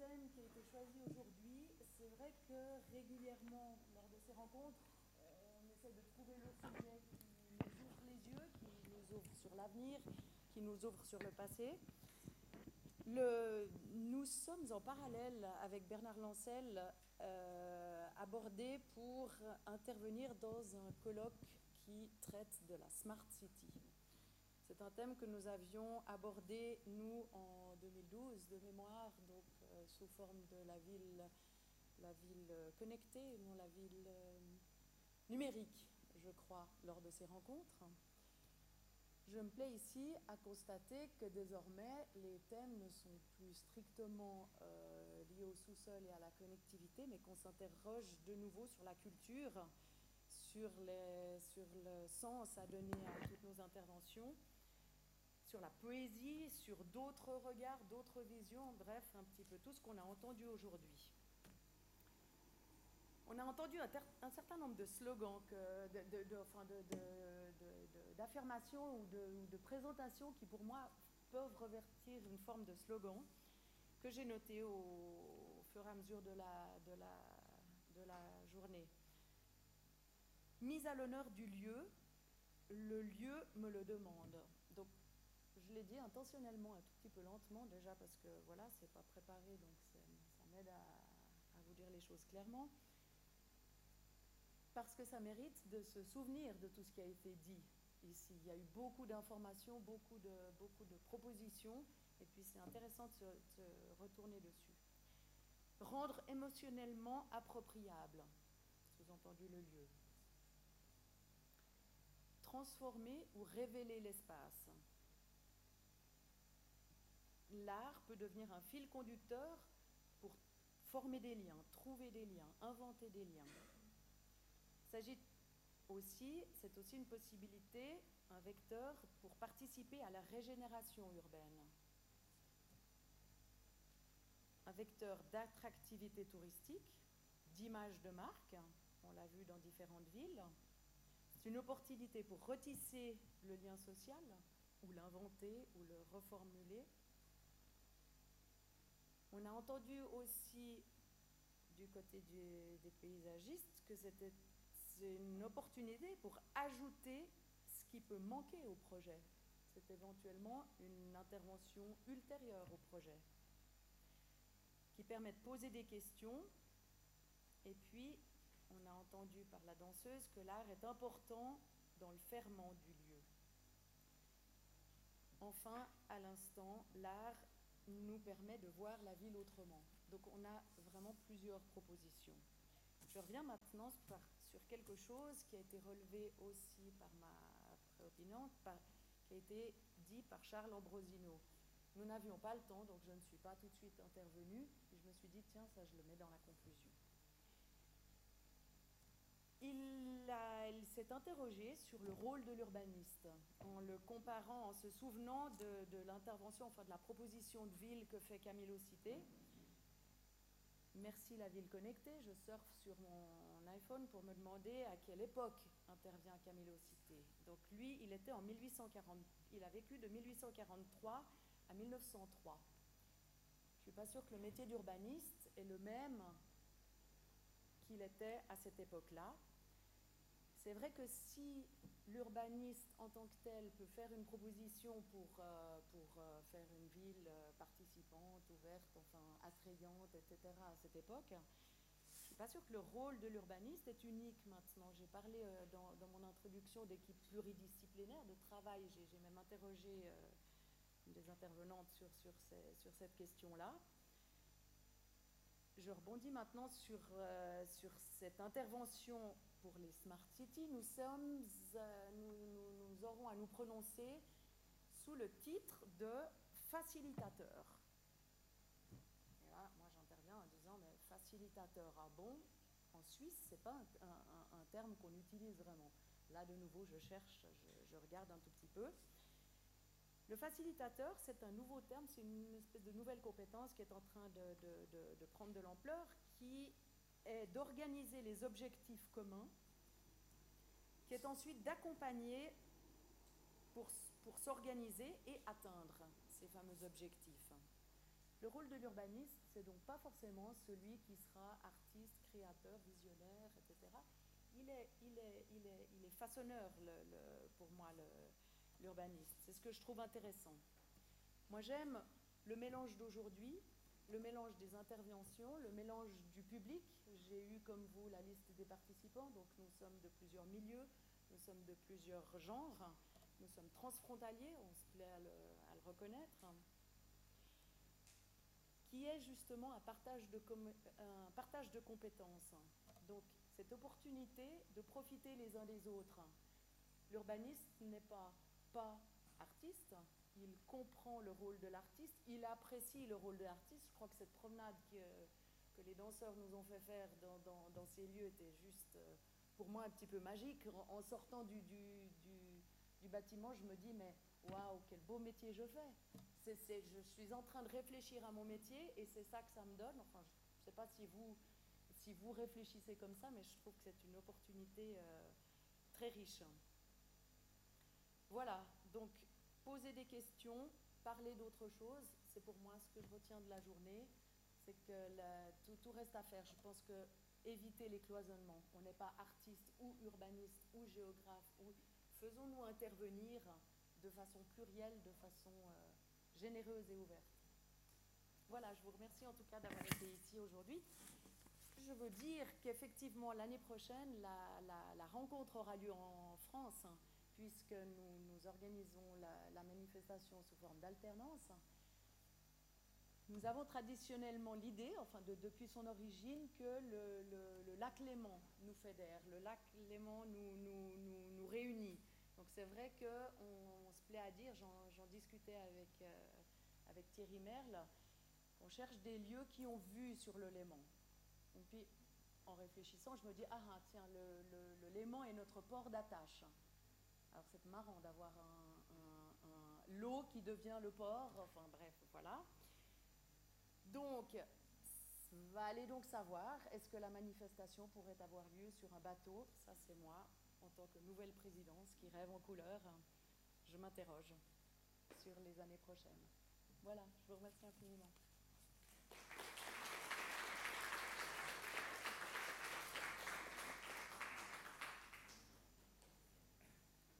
thème qui a été choisi aujourd'hui, c'est vrai que régulièrement, lors de ces rencontres, euh, on essaie de trouver le sujet qui nous ouvre les yeux, qui nous ouvre sur l'avenir, qui nous ouvre sur le passé. Nous sommes en parallèle avec Bernard Lancel euh, abordés pour intervenir dans un colloque qui traite de la Smart City. C'est un thème que nous avions abordé, nous, en 2012, de mémoire, donc euh, sous forme de la ville, connectée, la ville euh, numérique, je crois, lors de ces rencontres. Je me plais ici à constater que désormais, les thèmes ne sont plus strictement euh, liés au sous-sol et à la connectivité, mais qu'on s'interroge de nouveau sur la culture, sur le sens à donner à toutes nos interventions, sur la poésie, sur d'autres regards, d'autres visions, bref, un petit peu tout ce qu'on a entendu aujourd'hui. On a entendu un, certain nombre de slogans, d'affirmations ou, de, présentations qui, pour moi, peuvent revertir une forme de slogan que j'ai noté au, fur et à mesure de la, de la, de la journée. Mise à l'honneur du lieu, le lieu me le demande. Donc, je l'ai dit intentionnellement, un tout petit peu lentement déjà, parce que voilà, c'est pas préparé, donc ça m'aide à, vous dire les choses clairement parce que ça mérite de se souvenir de tout ce qui a été dit ici. Il y a eu beaucoup d'informations, beaucoup de, beaucoup de propositions, et puis c'est intéressant de se, retourner dessus. Rendre émotionnellement appropriable, sous-entendu le lieu. Transformer ou révéler l'espace. L'art peut devenir un fil conducteur pour former des liens, trouver des liens, inventer des liens. S'agit aussi, c'est aussi une possibilité, un vecteur pour participer à la régénération urbaine. Un vecteur d'attractivité touristique, d'image de marque, on l'a vu dans différentes villes. C'est une opportunité pour retisser le lien social, ou l'inventer, ou le reformuler. On a entendu aussi du côté des paysagistes que c'était une opportunité pour ajouter ce qui peut manquer au projet. C'est éventuellement une intervention ultérieure au projet qui permet de poser des questions. Et puis, on a entendu par la danseuse que l'art est important dans le ferment du lieu. Enfin, à l'instant, l'art nous permet de voir la ville autrement. Donc on a vraiment plusieurs propositions. Je reviens maintenant sur quelque chose qui a été relevé aussi par ma préopinante, qui a été dit par Charles Ambrosino. Nous n'avions pas le temps, donc je ne suis pas tout de suite intervenue. Je me suis dit, tiens, ça, je le mets dans la conclusion. Il, il s'est interrogé sur le rôle de l'urbaniste, en le comparant, en se souvenant de, l'intervention, enfin de la proposition de ville que fait Camilo Cité, Merci la ville connectée. Je surfe sur mon iPhone pour me demander à quelle époque intervient Camilo Cité. Donc lui, il était en 1840. Il a vécu de 1843 à 1903. Je suis pas sûre que le métier d'urbaniste est le même qu'il était à cette époque-là. C'est vrai que si l'urbaniste en tant que tel peut faire une proposition pour, euh, pour euh, faire une ville euh, participante, ouverte, enfin attrayante, etc. à cette époque, je ne suis pas sûre que le rôle de l'urbaniste est unique maintenant. J'ai parlé dans, mon introduction d'équipe pluridisciplinaire, de travail. J'ai même interrogé des intervenantes sur, sur cette question-là. Je rebondis maintenant sur, euh, sur cette intervention pour les Smart Cities. Euh, nous, nous, nous, aurons à nous prononcer sous le titre de facilitateur. Moi j'interviens en disant, mais facilitateur, ah bon? En Suisse, ce n'est pas un, terme qu'on utilise vraiment. Là, de nouveau, je cherche, je regarde un tout petit peu. Le facilitateur, c'est un nouveau terme, c'est une espèce de nouvelle compétence qui est en train de, prendre de l'ampleur, qui est d'organiser les objectifs communs, qui est ensuite d'accompagner pour, pour s'organiser et atteindre ces fameux objectifs. Le rôle de l'urbaniste, c'est donc pas forcément celui qui sera artiste, créateur, visionnaire, etc. Il est, il est, il est, il est façonneur, le, le, pour moi, l'urbaniste. C'est ce que je trouve intéressant. Moi, j'aime le mélange d'aujourd'hui, le mélange des interventions, le mélange du public. J'ai eu, comme vous, la liste des participants, donc nous sommes de plusieurs milieux, nous sommes de plusieurs genres, nous sommes transfrontaliers, on se plaît à le, reconnaître qui est justement partage de, un partage de compétences. Donc, cette opportunité de profiter les uns des autres. L'urbaniste n'est pas pas artiste, il comprend le rôle de l'artiste, il apprécie le rôle de l'artiste. Je crois que cette promenade que, les danseurs nous ont fait faire dans, ces lieux était juste, euh, pour moi, un petit peu magique. En, sortant du, bâtiment, je me dis, mais waouh, quel beau métier je fais. Je suis en train de réfléchir à mon métier et c'est ça que ça me donne. Enfin, je ne sais pas si vous, si vous réfléchissez comme ça, mais je trouve que c'est une opportunité euh, très riche. Voilà, donc poser des questions, parler d'autre chose, c'est pour moi ce que je retiens de la journée, c'est que tout, reste à faire. Je pense que éviter les cloisonnements, on n'est pas artiste ou urbaniste ou géographe, ou faisons-nous intervenir de façon plurielle, de façon euh, généreuse et ouverte. Voilà, je vous remercie en tout cas d'avoir été ici aujourd'hui. Je veux dire qu'effectivement, l'année prochaine, la, rencontre aura lieu en France. Puisque nous, organisons la, manifestation sous forme d'alternance. Nous avons traditionnellement l'idée, enfin de, depuis son origine, que le, lac Léman nous fédère, le lac Léman nous, réunit. Donc c'est vrai qu'on on se plaît à dire, j'en discutais avec, euh, avec Thierry Merle, on cherche des lieux qui ont vu sur le Léman. Et puis en réfléchissant, je me dis, ah, ah tiens, le Léman est notre port d'attache. C'est marrant d'avoir l'eau qui devient le port, enfin bref, voilà. Donc, va aller donc savoir, est-ce que la manifestation pourrait avoir lieu sur un bateau? Ça c'est moi, en tant que nouvelle présidence qui rêve en couleur, je m'interroge sur les années prochaines. Voilà, je vous remercie infiniment.